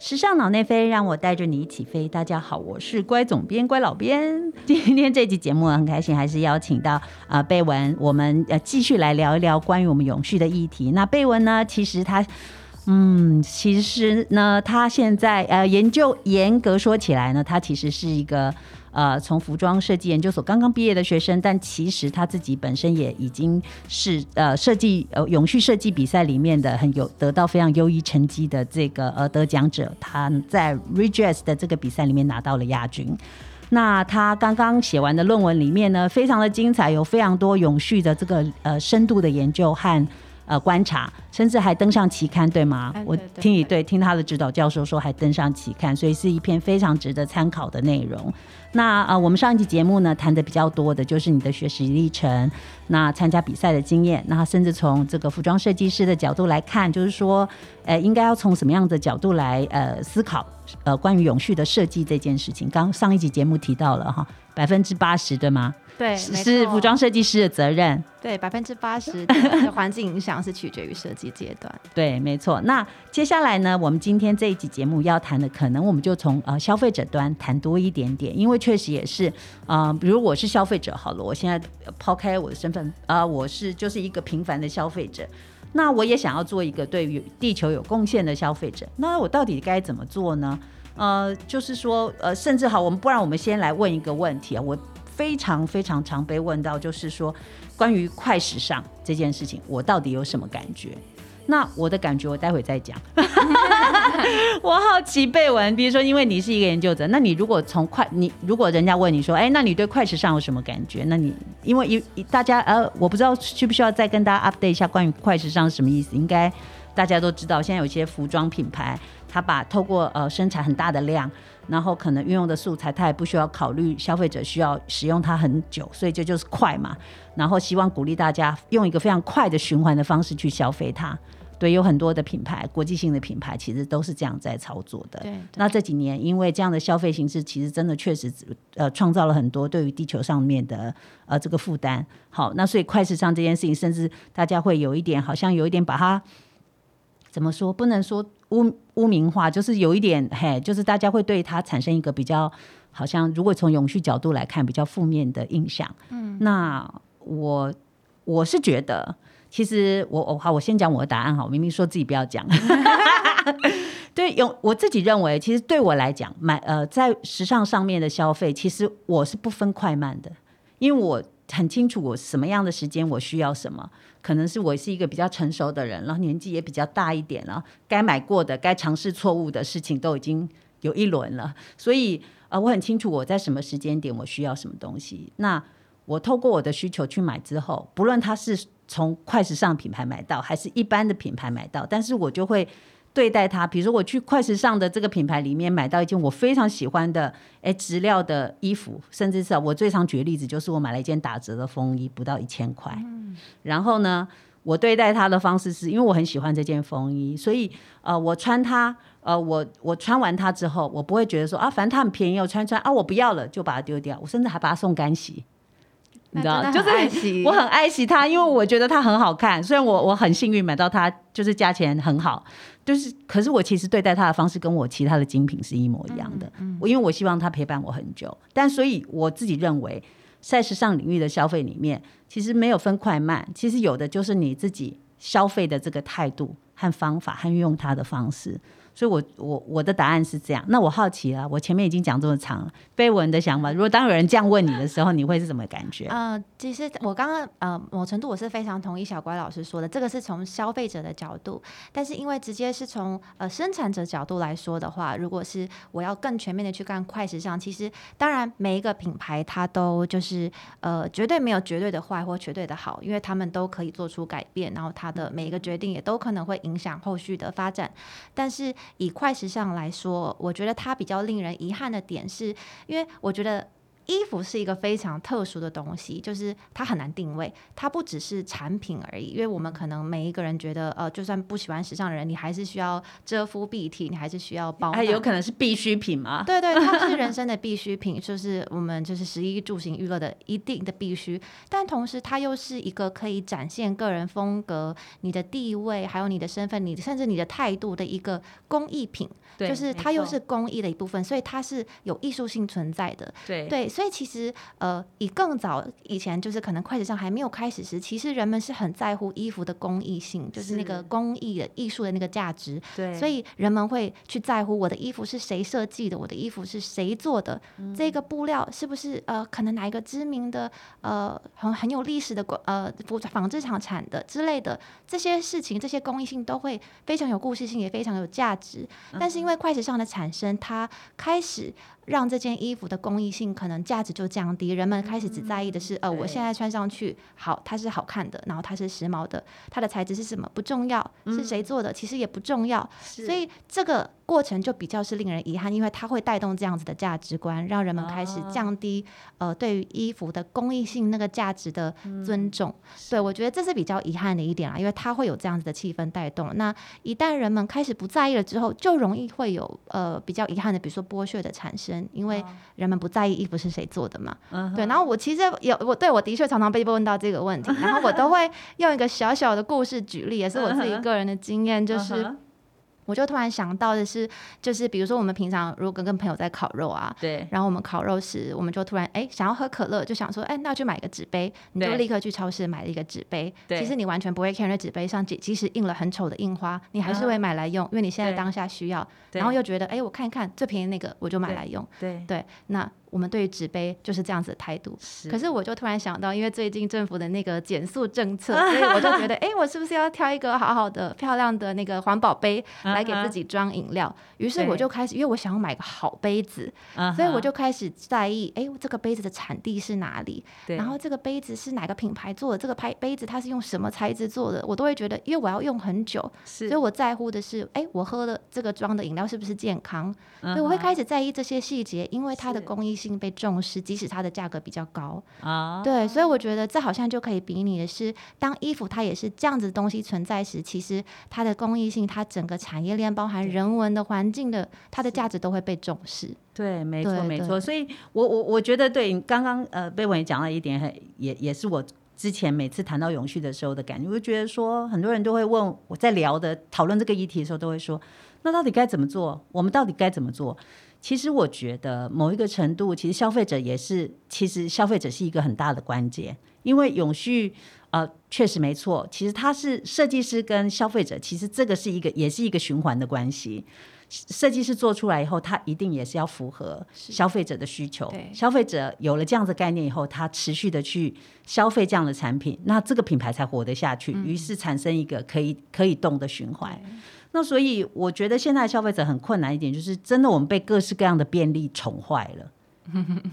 时尚脑内飞，让我带着你一起飞。大家好，我是乖总编、乖老编。今天这期节目很开心，还是邀请到啊贝文，我们呃继续来聊一聊关于我们永续的议题。那贝文呢，其实他，嗯，其实呢，他现在呃研究严格说起来呢，他其实是一个。呃，从服装设计研究所刚刚毕业的学生，但其实他自己本身也已经是呃设计呃永续设计比赛里面的很有得到非常优异成绩的这个呃得奖者。他在 Redress 的这个比赛里面拿到了亚军。那他刚刚写完的论文里面呢，非常的精彩，有非常多永续的这个呃深度的研究和。呃，观察，甚至还登上期刊，对吗？我听你对听他的指导教授说，还登上期刊，所以是一篇非常值得参考的内容。那呃，我们上一集节目呢，谈的比较多的就是你的学习历程，那参加比赛的经验，那甚至从这个服装设计师的角度来看，就是说，呃，应该要从什么样的角度来呃思考，呃，关于永续的设计这件事情。刚上一集节目提到了哈，百分之八十，对吗？对，是服装设计师的责任。对，百分之八十 的环境影响是取决于设计阶段。对，没错。那接下来呢，我们今天这一集节目要谈的，可能我们就从呃消费者端谈多一点点，因为确实也是啊，比如我是消费者好了，我现在抛开我的身份啊，我是就是一个平凡的消费者，那我也想要做一个对于地球有贡献的消费者，那我到底该怎么做呢？呃，就是说呃，甚至好，我们不然我们先来问一个问题啊，我。非常非常常被问到，就是说关于快时尚这件事情，我到底有什么感觉？那我的感觉，我待会再讲。我好奇贝文，比如说，因为你是一个研究者，那你如果从快，你如果人家问你说，哎，那你对快时尚有什么感觉？那你因为一大家呃，我不知道需不需要再跟大家 update 一下关于快时尚是什么意思？应该大家都知道，现在有些服装品牌，它把透过呃生产很大的量。然后可能运用的素材，它也不需要考虑消费者需要使用它很久，所以这就是快嘛。然后希望鼓励大家用一个非常快的循环的方式去消费它。对，有很多的品牌，国际性的品牌其实都是这样在操作的。对。那这几年因为这样的消费形式，其实真的确实呃创造了很多对于地球上面的呃这个负担。好，那所以快时尚这件事情，甚至大家会有一点好像有一点把它怎么说，不能说。污污名化就是有一点嘿，就是大家会对它产生一个比较好像，如果从永续角度来看，比较负面的印象。嗯，那我我是觉得，其实我我好，我先讲我的答案哈。明明说自己不要讲，对，永我自己认为，其实对我来讲，买呃在时尚上面的消费，其实我是不分快慢的，因为我。很清楚我什么样的时间我需要什么，可能是我是一个比较成熟的人，然后年纪也比较大一点了，该买过的、该尝试错误的事情都已经有一轮了，所以呃，我很清楚我在什么时间点我需要什么东西。那我透过我的需求去买之后，不论它是从快时尚品牌买到，还是一般的品牌买到，但是我就会。对待它，比如说我去快时尚的这个品牌里面买到一件我非常喜欢的哎质料的衣服，甚至是我最常举的例子就是我买了一件打折的风衣，不到一千块。嗯然后呢，我对待它的方式是因为我很喜欢这件风衣，所以呃我穿它呃我我穿完它之后，我不会觉得说啊反正它很便宜，我穿穿啊我不要了就把它丢掉，我甚至还把它送干洗。你知道，就是我很爱惜它，因为我觉得它很好看。虽然我我很幸运买到它，就是价钱很好。就是，可是我其实对待他的方式跟我其他的精品是一模一样的。我因为我希望他陪伴我很久，但所以我自己认为，在时尚领域的消费里面，其实没有分快慢，其实有的就是你自己消费的这个态度和方法和运用它的方式。所以，我我我的答案是这样。那我好奇啊，我前面已经讲这么长了，绯闻的想法。如果当有人这样问你的时候，你会是什么感觉？呃，其实我刚刚呃，某程度我是非常同意小乖老师说的，这个是从消费者的角度。但是因为直接是从呃生产者角度来说的话，如果是我要更全面的去干快时尚，其实当然每一个品牌它都就是呃绝对没有绝对的坏或绝对的好，因为他们都可以做出改变，然后它的每一个决定也都可能会影响后续的发展，但是。以快时尚来说，我觉得它比较令人遗憾的点是，因为我觉得。衣服是一个非常特殊的东西，就是它很难定位，它不只是产品而已。因为我们可能每一个人觉得，呃，就算不喜欢时尚的人，你还是需要遮肤蔽体，你还是需要包。还有可能是必需品吗？对对，它是人生的必需品，就是我们就是食衣住行娱乐的一定的必须。但同时，它又是一个可以展现个人风格、你的地位，还有你的身份，你甚至你的态度的一个工艺品。对就是它又是工艺的一部分，所以它是有艺术性存在的。对对，所以其实呃，以更早以前，就是可能快时尚还没有开始时，其实人们是很在乎衣服的工艺性，就是那个工艺的艺术的那个价值。对，所以人们会去在乎我的衣服是谁设计的，我的衣服是谁做的，嗯这个布料是不是呃可能哪一个知名的呃很很有历史的国呃服纺织厂产的之类的这些事情，这些工艺性都会非常有故事性，也非常有价值。但是因为快时尚的产生，它开始让这件衣服的公益性可能价值就降低，人们开始只在意的是，呃，我现在穿上去好，它是好看的，然后它是时髦的，它的材质是什么不重要，是谁做的其实也不重要，所以这个过程就比较是令人遗憾，因为它会带动这样子的价值观，让人们开始降低、呃对于衣服的公益性那个价值的尊重。对我觉得这是比较遗憾的一点啊，因为它会有这样子的气氛带动。那一旦人们开始不在意了之后，就容易会有呃比较遗憾的，比如说剥削的产生，因为人们不在意衣服是谁做的嘛。嗯对，然后我其实有我对我的确常常被问到这个问题，然后我都会用一个小小的故事举例，也是我自己个人的经验，就是。我就突然想到的是，就是比如说我们平常如果跟朋友在烤肉啊，对然后我们烤肉时，我们就突然哎想要喝可乐，就想说哎那去买个纸杯，你就立刻去超市买了一个纸杯。对其实你完全不会 care 那纸杯上即即使印了很丑的印花，你还是会买来用，因为你现在当下需要，然后又觉得哎我看一看最便宜那个我就买来用。对对，那我们对于纸杯就是这样子的态度。是可是我就突然想到，因为最近政府的那个减速政策，所以我就觉得，哎、我是不是要挑一个好好的、漂亮的那个环保杯来给自己装饮料？于是我就开始，因为我想要买个好杯子，嗯所以我就开始在意，哎、这个杯子的产地是哪里？对然后这个杯子是哪个品牌做的？这个牌杯子它是用什么材质做的？我都会觉得，因为我要用很久，是所以我在乎的是，哎、我喝的这个装的饮料是不是健康？嗯所以我会开始在意这些细节，因为它的工艺性被重视，即使它的价格比较高。啊对，所以我觉得这好像就可以比拟的是，当衣服它也是这样子的东西存在时，其实它的公益性、它整个产业链包含人文的环境的，它的价值都会被重视。对，没错没错。所以我我我觉得对你刚刚呃贝文也讲了一点，很也也是我之前每次谈到永续的时候的感觉，我就觉得说很多人都会问我在聊的讨论这个议题的时候，都会说那到底该怎么做？我们到底该怎么做？其实我觉得某一个程度，其实消费者也是，其实消费者是一个很大的关键，因为永续。呃，确实没错。其实它是设计师跟消费者，其实这个是一个，也是一个循环的关系。设计师做出来以后，他一定也是要符合消费者的需求对。消费者有了这样的概念以后，他持续的去消费这样的产品，那这个品牌才活得下去，于是产生一个可以可以动的循环。那所以我觉得现在消费者很困难一点，就是真的我们被各式各样的便利宠坏了，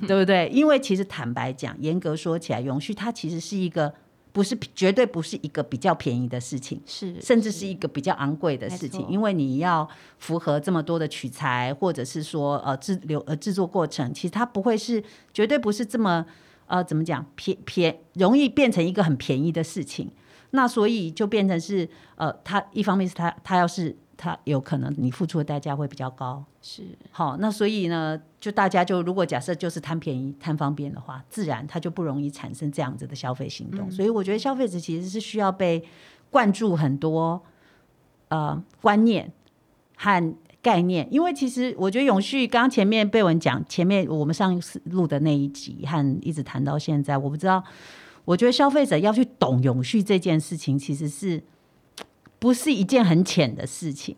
对不对？因为其实坦白讲，严格说起来，永续它其实是一个不是绝对不是一个比较便宜的事情。是，甚至是一个比较昂贵的事情，因为你要符合这么多的取材，或者是说呃制流呃制作过程，其实它不会是绝对不是这么呃怎么讲便便容易变成一个很便宜的事情。那所以就变成是呃，他一方面是他他要是他有可能你付出的代价会比较高，是好，那所以呢，就大家就如果假设就是贪便宜、贪方便的话，自然他就不容易产生这样子的消费行动。所以我觉得消费者其实是需要被灌注很多呃观念和概念，因为其实我觉得永续，刚刚前面被文讲，前面我们上一次录的那一集和一直谈到现在，我不知道，我觉得消费者要去懂永续这件事情，其实是不是一件很浅的事情。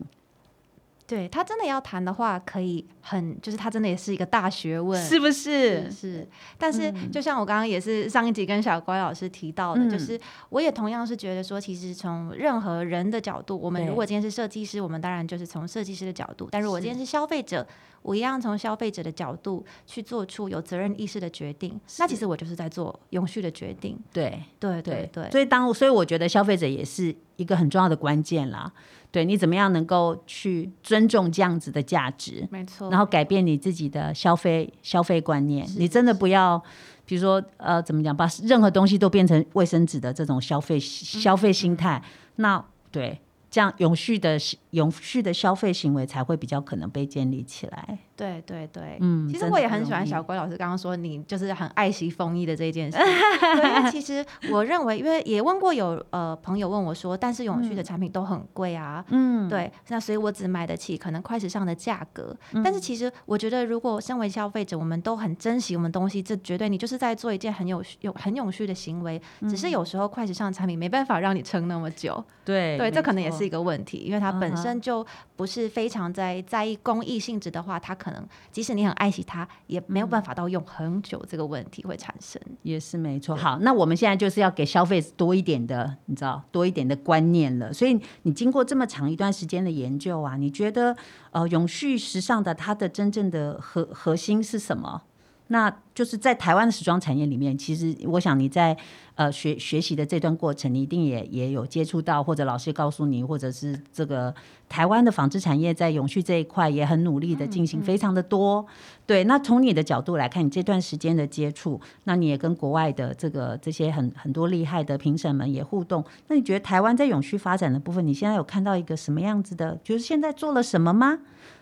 对他真的要谈的话，可以很，就是他真的也是一个大学问，是不是？是是，但是就像我刚刚也是上一集跟小乖老师提到的，嗯就是我也同样是觉得说，其实从任何人的角度，我们如果今天是设计师，我们当然就是从设计师的角度；但如果今天是消费者，我一样从消费者的角度去做出有责任意识的决定。那其实我就是在做永续的决定。对。对对对，所以当所以我觉得消费者也是一个很重要的关键啦。对你怎么样能够去尊重这样子的价值，没错。然后改变你自己的消费消费观念。你真的不要，比如说呃，怎么讲，把任何东西都变成卫生纸的这种消费消费心态。那对这样永续的永续的消费行为才会比较可能被建立起来。对对对，嗯，其实我也很喜欢小龟老师刚刚说你就是很爱惜风衣的这件事。对，因为其实我认为，因为也问过有呃朋友问我说，但是永续的产品都很贵啊，嗯，对，那所以我只买得起可能快时尚的价格。但嗯。是其实我觉得，如果身为消费者，我们都很珍惜我们东西，这绝对你就是在做一件很有有很永续的行为。只嗯。是有时候快时尚产品没办法让你撑那么久，对对，这可能也是一个问题，因为它本身就不是非常在在意公益性质的话，它可能即使你很爱惜它，也没有嗯办法到用很久，这个问题会产生。也是没错。好，那我们现在就是要给消费者多一点的，你知道，多一点的观念了。所以你经过这么长一段时间的研究啊，你觉得呃，永续时尚的它的真正的核核心是什么？那就是在台湾的时装产业里面，其实我想你在呃学学习的这段过程，你一定也也有接触到，或者老师告诉你，或者是这个台湾的纺织产业在永续这一块也很努力的进行，非常的多。对，那从你的角度来看，你这段时间的接触，那你也跟国外的这个这些很很多厉害的评审们也互动。那你觉得台湾在永续发展的部分，你现在有看到一个什么样子的？就是现在做了什么吗？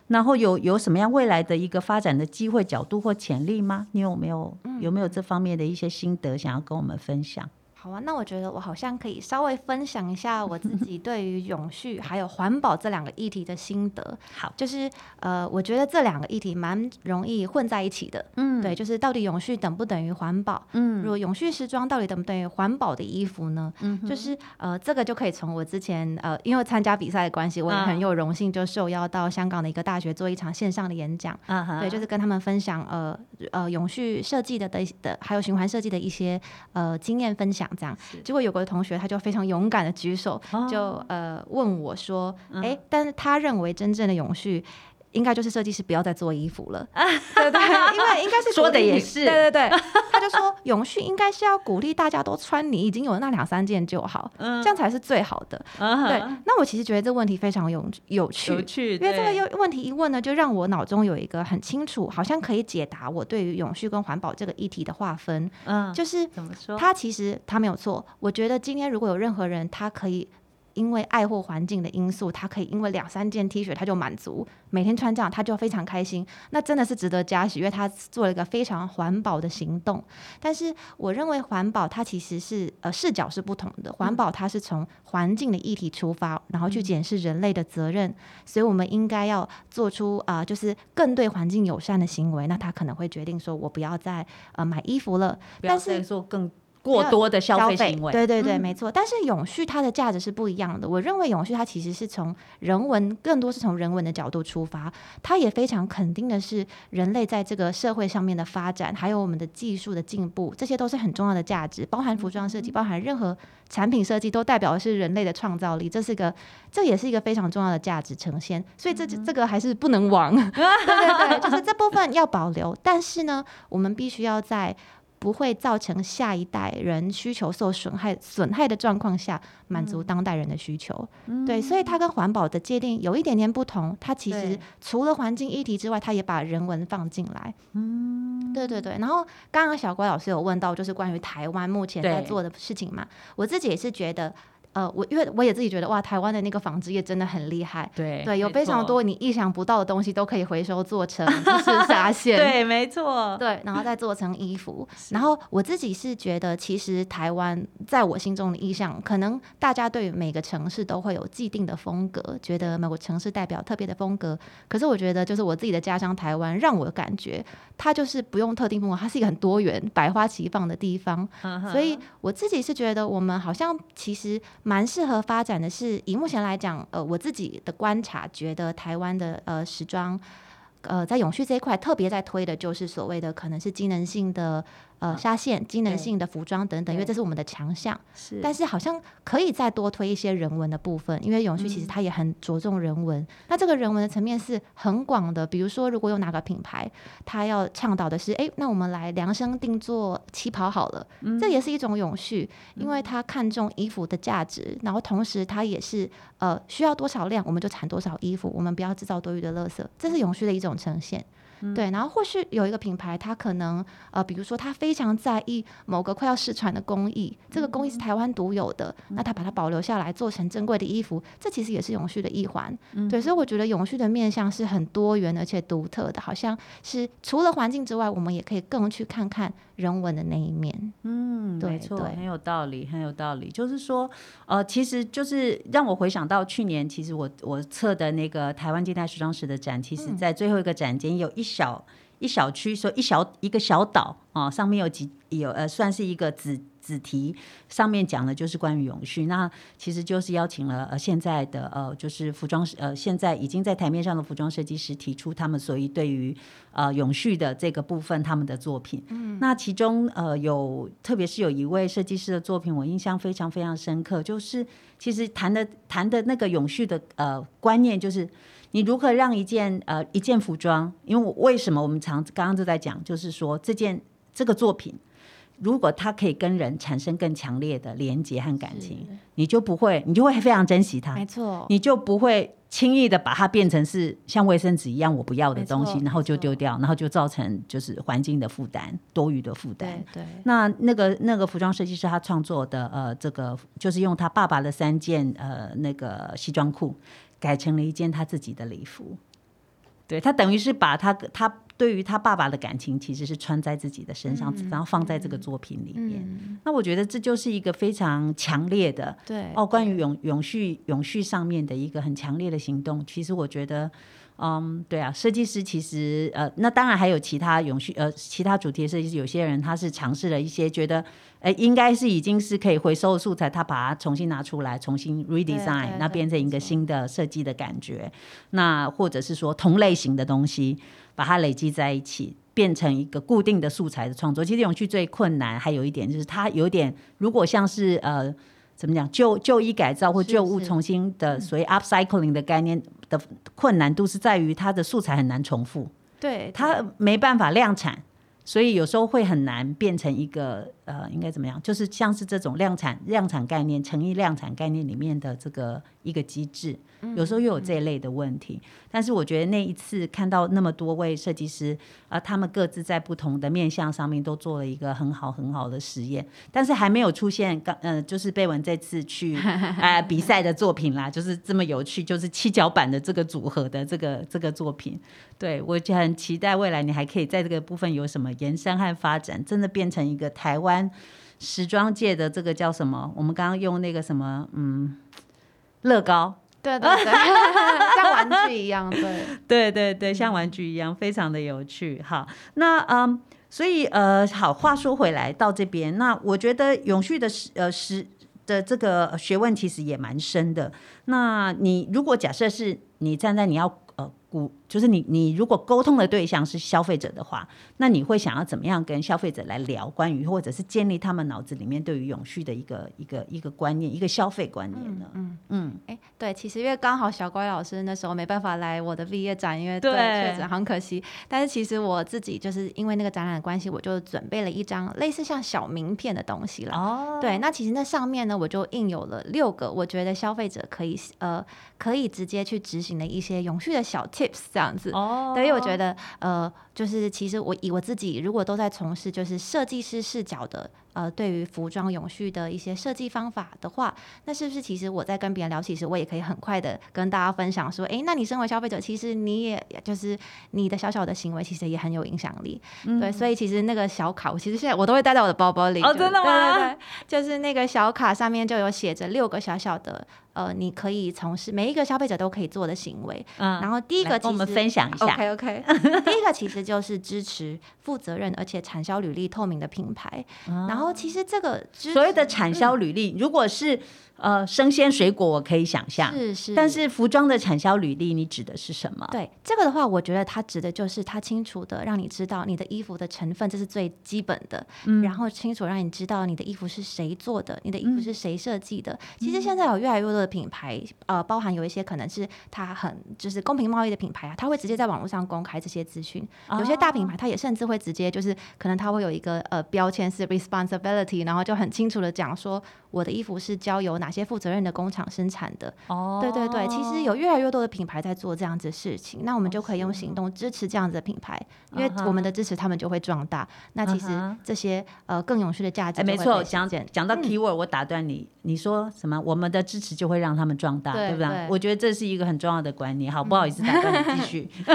然后有有什么样未来的一个发展的机会、角度或潜力吗？你有没有有没有这方面的一些心得想要跟我们分享？好啊，那我觉得我好像可以稍微分享一下我自己对于永续还有环保这两个议题的心得。好，就是呃，我觉得这两个议题蛮容易混在一起的。嗯对，就是到底永续等不等于环保？嗯如果永续时装到底等不等于环保的衣服呢？嗯就是呃，这个就可以从我之前呃，因为参加比赛的关系，我也嗯很有荣幸就受邀到香港的一个大学做一场线上的演讲。啊对，就是跟他们分享呃呃永续设计的的的，还有循环设计的一些呃经验分享，这样。结果有个同学他就非常勇敢的举手，哦就呃问我说，嗯哎、但是他认为真正的永续。应该就是设计师不要再做衣服了，对对，因为应该是说的也是。对对对，他就说永续应该是要鼓励大家都穿你已经有那两三件就好，嗯。这样才是最好的。啊对，那我其实觉得这个问题非常有有趣，有趣，因为这个又问题一问呢，就让我脑中有一个很清楚，好像可以解答我对于永续跟环保这个议题的划分。嗯，就是怎么说？他其实他没有错，我觉得今天如果有任何人，他可以因为爱或环境的因素，他可以因为两三件 T 恤他就满足，每天穿这样他就非常开心，那真的是值得嘉许，因为他做了一个非常环保的行动。但是我认为环保它其实是呃视角是不同的，环保它是从环境的议题出发，然后去检视人类的责任，所以我们应该要做出啊、呃就是更对环境友善的行为。那他可能会决定说我不要再呃买衣服了，但是再做更过多的消费行为，对对对，嗯没错。但是永续它的价值是不一样的。我认为永续它其实是从人文，更多是从人文的角度出发，它也非常肯定的是人类在这个社会上面的发展，还有我们的技术的进步，这些都是很重要的价值。包含服装设计，包含任何产品设计，都代表的是人类的创造力。这是个，这也是一个非常重要的价值呈现。所以这这个还是不能亡。对对对，就是这部分要保留，但是呢，我们必须要在。不会造成下一代人需求受损害损害的状况下，满足当代人的需求。对，所以它跟环保的界定有一点点不同。它其实除了环境议题之外，它也把人文放进来。嗯，对对对。然后刚刚小郭老师有问到，就是关于台湾目前在做的事情嘛，我自己也是觉得。呃，我因为我也自己觉得哇，台湾的那个纺织业真的很厉害，对对，有非常多你意想不到的东西都可以回收做成就是纱线，对，没错，对，然后再做成衣服。然后我自己是觉得，其实台湾在我心中的意象，可能大家对于每个城市都会有既定的风格，觉得某个城市代表特别的风格。可是我觉得，就是我自己的家乡台湾，让我感觉它就是不用特定风格，它是一个很多元、百花齐放的地方。所以我自己是觉得，我们好像其实蛮适合发展的是，以目前来讲，呃，我自己的观察，觉得台湾的呃时装。呃，在永续这一块特别在推的就是所谓的可能是机能性的呃纱线、机能性的服装等等，因为这是我们的强项。是但是好像可以再多推一些人文的部分，因为永续其实它也很着重人文。那这个人文的层面是很广的，比如说如果有哪个品牌，它要倡导的是，哎，那我们来量身定做旗袍好了，这也是一种永续，因为它看重衣服的价值，然后同时它也是呃需要多少量我们就产多少衣服，我们不要制造多余的垃圾，这是永续的一种呈现。对，然后或许有一个品牌，它可能呃，比如说它非常在意某个快要失传的工艺，这个工艺是台湾独有的，那它把它保留下来，做成珍贵的衣服，这其实也是永续的一环。对，所以我觉得永续的面向是很多元而且独特的，好像是除了环境之外，我们也可以更去看看人文的那一面。嗯，对没错，很有道理，很有道理。就是说，呃，其实就是让我回想到去年，其实我我测的那个台湾近代时装史的展，其实在最后一个展间有一小一小区，说一小一个小岛啊、上面有几有呃，算是一个子子题，上面讲的就是关于永续。那其实就是邀请了呃现在的呃就是服装呃现在已经在台面上的服装设计师提出他们所以对于呃永续的这个部分他们的作品。嗯，那其中呃有特别是有一位设计师的作品，我印象非常非常深刻，就是其实谈的谈的那个永续的呃观念就是。你如何让一件呃一件服装？因为我为什么我们常刚刚就在讲，就是说这件这个作品，如果他可以跟人产生更强烈的连接和感情，你就不会，你就会非常珍惜它，没错，你就不会轻易的把它变成是像卫生纸一样我不要的东西然后就丢掉，然后就造成就是环境的负担，多余的负担对。对，那那个那个服装设计师他创作的呃，这个就是用他爸爸的三件呃那个西装裤改成了一件他自己的礼服。对他等于是把他他对于他爸爸的感情其实是穿在自己的身上，然后放在这个作品里面。嗯，那我觉得这就是一个非常强烈的对，哦，关于永永续永续上面的一个很强烈的行动。其实我觉得，嗯，对啊，设计师其实呃，那当然还有其他永续呃其他主题的设计师，有些人他是尝试了一些觉得，哎，应该是已经是可以回收的素材，他把它重新拿出来，重新 redesign，那变成一个新的设计的感觉。那或者是说同类型的东西，把它累积在一起。变成一个固定的素材的创作，其实永续最困难，还有一点就是它有点，如果像是呃怎么讲旧旧衣改造或是旧物重新的所谓 upcycling 的概念的困难度是在于它的素材很难重复，对，它没办法量产，所以有时候会很难变成一个呃应该怎么样，就是像是这种量产量产概念、诚意量产概念里面的这个一个机制，有时候又有这一类的问题。但是我觉得那一次看到那么多位设计师，啊，他们各自在不同的面向上面都做了一个很好很好的实验，但是还没有出现刚呃，就是贝文这次去 呃比赛的作品啦，就是这么有趣，就是七角版的这个组合的这个这个作品。对我就很期待未来你还可以在这个部分有什么延伸和发展，真的变成一个台湾时装界的这个叫什么？我们刚刚用那个什么，嗯，乐高。对对对，像玩具一样，对，对对对，像玩具一样，非常的有趣。好，那嗯，所以呃，好，话说回来到这边，那我觉得永续的时呃时的这个学问其实也蛮深的。那你如果假设是你站在你要呃鼓，就是你你如果沟通的对象是消费者的话，那你会想要怎么样跟消费者来聊关于或者是建立他们脑子里面对于永续的一个一个一个观念，一个消费观念呢？嗯嗯哎，对，其实因为刚好小乖老师那时候没办法来我的毕业展，因为对确诊很可惜。但是其实我自己就是因为那个展览的关系，我就准备了一张类似像小名片的东西了。哦，对，那其实那上面呢，我就印有了六个我觉得消费者可以呃可以直接去执行的一些永续的小 tips 这样子。哦，对，因为我觉得呃，就是其实我以我自己如果都在从事就是设计师视角的呃，对于服装永续的一些设计方法的话，那是不是其实我在跟别人聊起时，我也可以很快的跟大家分享说，诶，那你身为消费者，其实你也就是你的小小的行为，其实也很有影响力。对，所以其实那个小卡，我其实现在我都会带在我的包包里。哦真的吗对对对，就是那个小卡上面就有写着六个小小的。呃，你可以从事每一个消费者都可以做的行为，嗯然后第一个我们分享一下。OK OK，第一个其实就是支持负责任而且产销履历透明的品牌。然后其实这个所谓的产销履历，如果是呃生鲜水果，我可以想象，是是，但是服装的产销履历，你指的是什么？对这个的话，我觉得它指的就是它清楚的让你知道你的衣服的成分，这是最基本的。嗯然后清楚让你知道你的衣服是谁做的，你的衣服嗯是谁设计的。其实现在有越来越多的品牌，呃，包含有一些可能是它很就是公平贸易的品牌啊，它会直接在网络上公开这些资讯。有些大品牌它也甚至会直接就是可能它会有一个呃标签是 responsibility，然后就很清楚的讲说我的衣服是交由哪些负责任的工厂生产的。哦，对对对，其实有越来越多的品牌在做这样子的事情，那我们就可以用行动支持这样子的品牌，因为我们的支持他们就会壮大。那其实这些呃更永续的价值，哎，没错，讲讲讲到 keyword，我打断你，你说什么？我们的支持就会让他们壮大，对不对？我觉得这是一个很重要的观念。好，不好意思，打断你继续。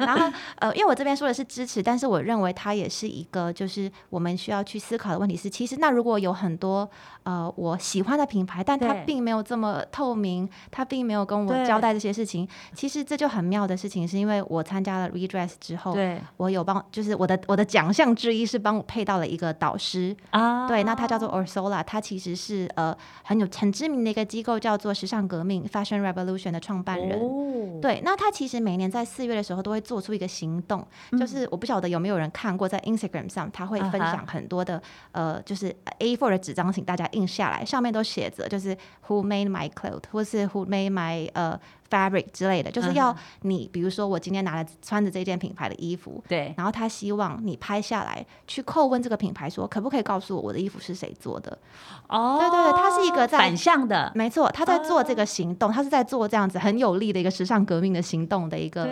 然后呃，因为我这边说的是支持，但是我认为它也是一个，就是我们需要去思考的问题是，其实那如果有很多呃我喜欢的品牌，但它并没有这么透明，它并没有跟我交代这些事情，其实这就很妙的事情，是因为我参加了 Redress 之后，对，我有帮，就是我的我的奖项之一是帮我配到了一个导师啊，对，那他叫做 Orsola，他其实是呃很有很知名的一个机构，叫做时尚革命 Fashion Revolution 的创办人，对，那他其实每年在四月的时候都会做出一个行动，就是我不晓得有没有人看过，在 Instagram 上他会分享很多的呃，就是 A4 的纸张，请大家印下来，上面都写着就是 Who made my clothes，或是 Who made my 呃。Fabric 之类的，就是要你，比如说我今天拿了穿着这件品牌的衣服，对，然后他希望你拍下来，去叩问这个品牌，说可不可以告诉我我的衣服是谁做的？哦，对对对，他是一个在反向的，没错，他在做这个行动，他是在做这样子很有力的一个时尚革命的行动的一个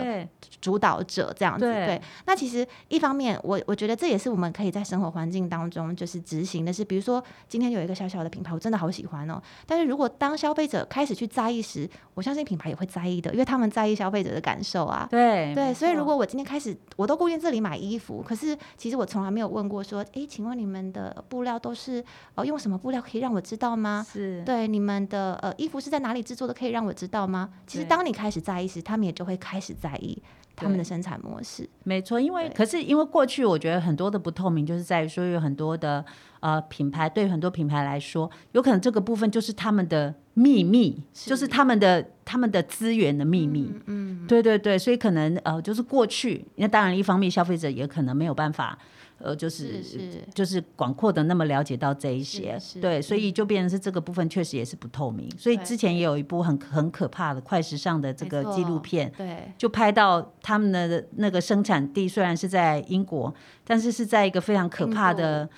主导者，这样子。对，那其实一方面，我我觉得这也是我们可以在生活环境当中就是执行的是，比如说今天有一个小小的品牌，我真的好喜欢哦，但是如果当消费者开始去在意时，我相信品牌也会。在意的，因为他们在意消费者的感受啊。对对，所以如果我今天开始，我都固定这里买衣服，可是其实我从来没有问过说，哎，请问你们的布料都是呃用什么布料？可以让我知道吗？是对你们的呃衣服是在哪里制作的？可以让我知道吗？其实当你开始在意时，他们也就会开始在意他们的生产模式。没错，因为可是因为过去我觉得很多的不透明，就是在于说有很多的呃品牌，对很多品牌来说，有可能这个部分就是他们的。秘密就是他们的他们的资源的秘密，嗯，对对对，所以可能呃，就是过去，那当然一方面消费者也可能没有办法，呃，就是就是广阔的那么了解到这一些，对，所以就变成是这个部分确实也是不透明。所以之前也有一部很很可怕的快时尚的这个纪录片，对，就拍到他们的那个生产地虽然是在英国，但是是在一个非常可怕的。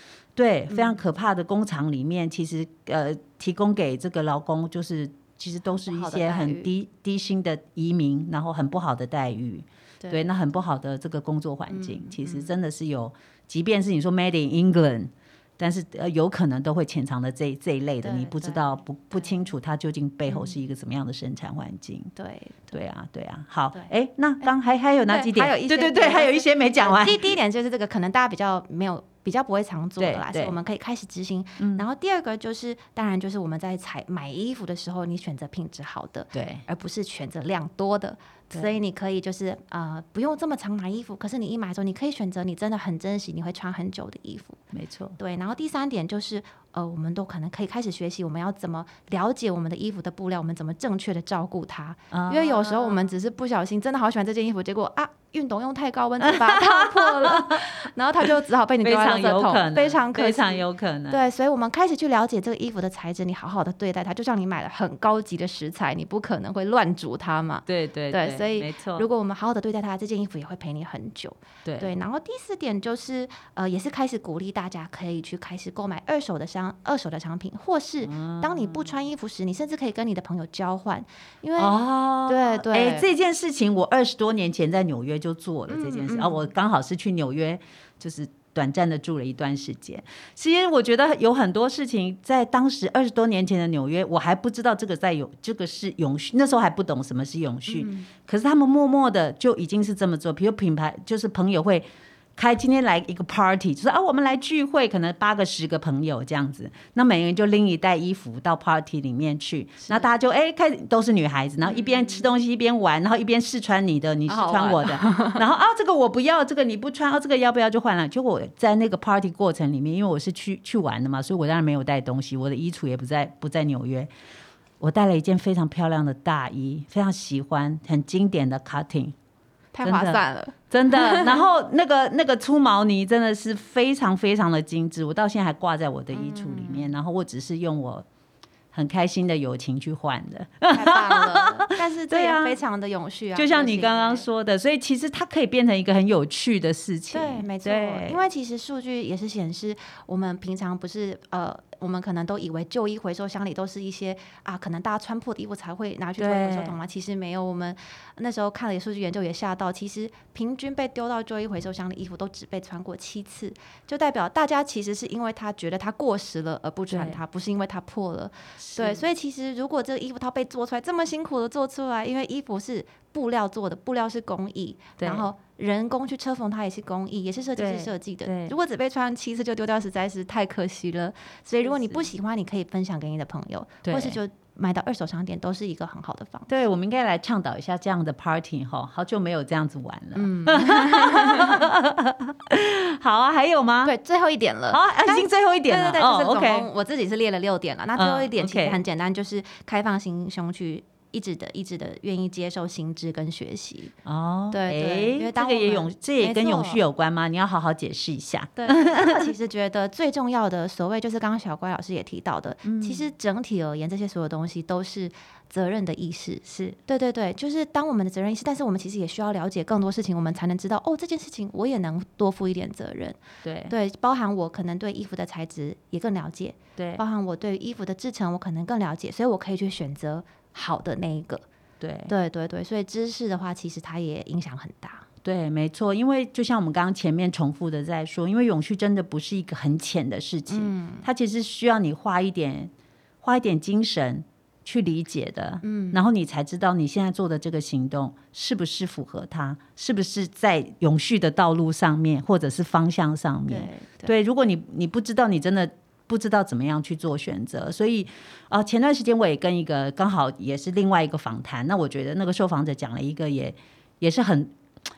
对，非常可怕的工厂里面，其实呃，提供给这个劳工就是其实都是一些很低低薪的移民，然后很不好的待遇，对，那很不好的这个工作环境，其实真的是有，即便是你说 Made in England，但是呃，有可能都会潜藏的这这一类的，你不知道不不清楚它究竟背后是一个怎么样的生产环境。对，对啊，对啊。好，哎，那刚还还有哪几点？还有一对对对，还有一些没讲完。第第一点就是这个，可能大家比较没有。比较不会常做的啦，所以我们可以开始执行。然后第二个就是，当然就是我们在采买衣服的时候，你选择品质好的，对，而不是选择量多的。所以你可以就是呃不用这么常买衣服，可是你一买的时候，你可以选择你真的很珍惜、你会穿很久的衣服。没错，对。然后第三点就是，呃，我们都可能可以开始学习，我们要怎么了解我们的衣服的布料，我们怎么正确的照顾它。因为有时候我们只是不小心，真的好喜欢这件衣服，结果啊。运动用太高温把它打破了，然后它就只好被你丢在垃圾桶，非常非常有可能。对，所以我们开始去了解这个衣服的材质，你好好的对待它，就像你买了很高级的食材，你不可能会乱煮它嘛。对对对，所以没错。如果我们好好的对待它，这件衣服也会陪你很久。对对，然后第四点就是，呃，也是开始鼓励大家可以去开始购买二手的商二手的产品，或是当你不穿衣服时，你甚至可以跟你的朋友交换，因为哦，对对，哎，这件事情我二十多年前在纽约就做了这件事。啊，我刚好是去纽约，就是短暂的住了一段时间。其实我觉得有很多事情，在当时二十多年前的纽约，我还不知道这个在永，这个是永续，那时候还不懂什么是永续。可是他们默默的就已经是这么做，比如品牌，就是朋友会。开今天来一个 party，就是啊，我们来聚会，可能八个十个朋友这样子，那每个人就拎一袋衣服到 party 里面去，那大家就哎开始都是女孩子，然后一边吃东西一边玩，然后一边试穿你的，你试穿我的，然后啊这个我不要，这个你不穿，哦这个要不要就换了。就我在那个 party 过程里面，因为我是去去玩的嘛，所以我当然没有带东西，我的衣橱也不在不在纽约，我带了一件非常漂亮的大衣，非常喜欢，很经典的 cutting。太划算了，真的。然后那个那个粗毛呢，真的是非常非常的精致，我到现在还挂在我的衣橱里面。然后我只是用我很开心的友情去换的。太棒了，但是这对啊也非常的永续啊，就像你刚刚说的，所以其实它可以变成一个很有趣的事情。对，没错，因为其实数据也是显示，我们平常不是呃，我们可能都以为旧衣回收箱里都是一些啊，可能大家穿破的衣服才会拿去丢回收桶嘛，其实没有。我们那时候看了数据研究也吓到，其实平均被丢到旧衣回收箱的衣服都只被穿过七次，就代表大家其实是因为他觉得它过时了而不穿对它，不是因为它破了。对，所以其实如果这个衣服它被做出来这么辛苦的做出来，因为衣服是布料做的，布料是工艺，然后人工去车缝它也是工艺，也是设计师设计的。如果只被穿七次就丢掉，实在是太可惜了。所以如果你不喜欢，你可以分享给你的朋友，或是就买到二手商店，都是一个很好的方法。对，我们应该来倡导一下这样的 party 哈，好久没有这样子玩了。嗯，好啊，还有吗？对，最后一点了。好，啊已经最后一点了。对对对，就是哦总，OK，共我自己是列了六点了。那最后一点嗯其实很简单，就是开放心胸去一直的、一直的愿意接受新知跟学习。哦，对对因为这当个也永，这也跟永续有关吗？你要好好解释一下。对，其实觉得最重要的，所谓就是刚刚小乖老师也提到的，嗯其实整体而言，这些所有东西都是责任的意识。是对对对，就是当我们的责任意识，但是我们其实也需要了解更多事情，我们才能知道哦，这件事情我也能多负一点责任。对对，包含我可能对衣服的材质也更了解，对包含我对衣服的制成我可能更了解，所以我可以去选择好的那一个。对对对对，所以知识的话，其实它也影响很大。对，没错。因为就像我们刚刚前面重复的在说，因为永续真的不是一个很浅的事情，嗯它其实需要你花一点花一点精神去理解的，嗯，然后你才知道你现在做的这个行动是不是符合它，是不是在永续的道路上面，或者是方向上面。对对，如果你你不知道，你真的不知道怎么样去做选择，所以呃，前段时间我也跟一个刚好也是另外一个访谈，那我觉得那个受访者讲了一个也也是很。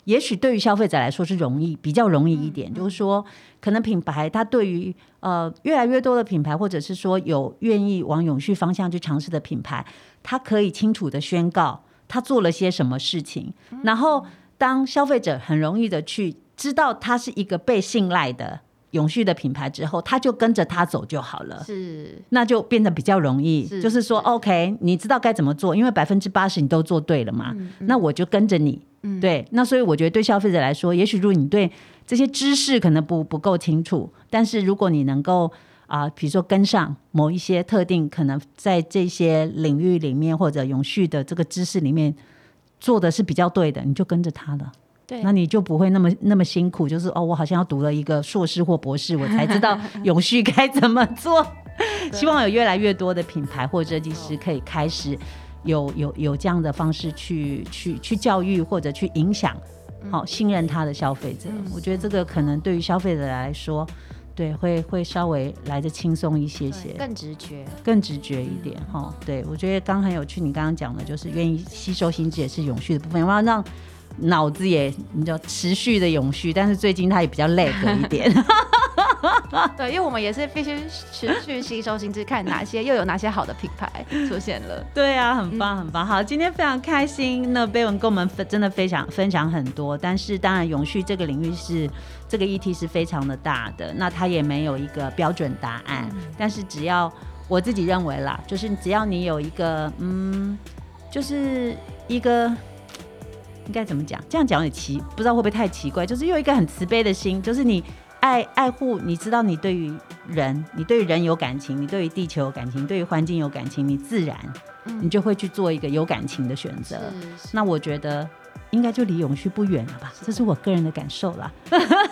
也许对于消费者来说是容易，比较容易一点，就是说，可能品牌它对于呃越来越多的品牌，或者是说有愿意往永续方向去尝试的品牌，它可以清楚的宣告它做了些什么事情，然后当消费者很容易的去知道它是一个被信赖的永续的品牌之后，他就跟着他走就好了。是那就变得比较容易，是就是说是，OK，你知道该怎么做，因为百分之八十你都做对了嘛，嗯那我就跟着你，对。那所以我觉得对消费者来说，也许如果你对这些知识可能不不够清楚，但是如果你能够啊、比如说跟上某一些特定可能在这些领域里面或者永续的这个知识里面做的是比较对的，你就跟着他了。对那你就不会那么那么辛苦，就是哦，我好像要读了一个硕士或博士，我才知道 永续该怎么做。希望有越来越多的品牌或设计师可以开始有有有这样的方式去去去教育或者去影响，好、信任他的消费者。我觉得这个可能对于消费者来说，对会会稍微来的轻松一些些。更直觉。更直觉一点哈、对我觉得刚很有趣，你刚刚讲的就是愿意吸收新知也是永续的部分，我要让脑子也你知道持续的永续，但是最近它也比较累个一点。对，因为我们也是必须持续吸收新知，看哪些又有哪些好的品牌出现了。对啊，很棒很棒。好，今天非常开心，那贝文跟我们分真的非常分享很多，但是当然永续这个领域是这个议题是非常的大的，那它也没有一个标准答案，但是只要我自己认为啦，就是只要你有一个嗯，就是一个。应该怎么讲？这样讲也奇，不知道会不会太奇怪？就是有一个很慈悲的心，就是你爱爱护，你知道你对于人，你对于人有感情，你对于地球有感情，对于环境有感情，你自然你就会去做一个有感情的选择。是那我觉得应该就离永续不远了吧，这是我个人的感受啦。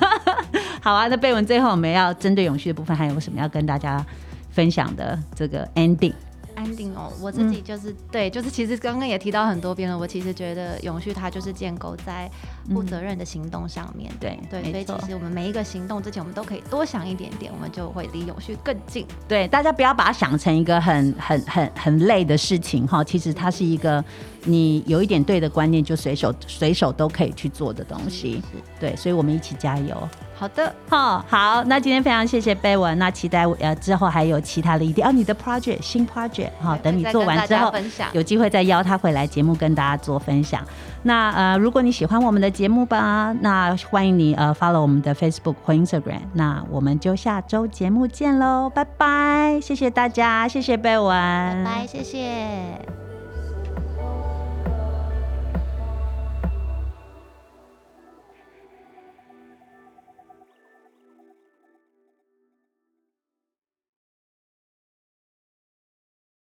好啊，那贝文最后我们要针对永续的部分，还有什么要跟大家分享的这个 ending？安定哦，我自己就是、对，就是其实刚刚也提到很多遍了。我其实觉得永续它就是建构在负责任的行动上面。对对，所以其实我们每一个行动之前，我们都可以多想一点点，我们就会离永续更近。对，大家不要把它想成一个很很很很累的事情哈，其实它是一个你有一点对的观念，就随手随手都可以去做的东西。对，所以我们一起加油。好的，好好，那今天非常谢谢贝文，那期待呃之后还有其他的一点哦，你的 project 新 project 学。好，等你做完之后。有机会再邀他回来节目跟大家做分享。那呃，如果你喜欢我们的节目吧，那欢迎你呃 follow 我们的 Facebook 或 Instagram。那我们就下周节目见喽，拜拜！谢谢大家，谢谢贝文，拜拜，谢谢。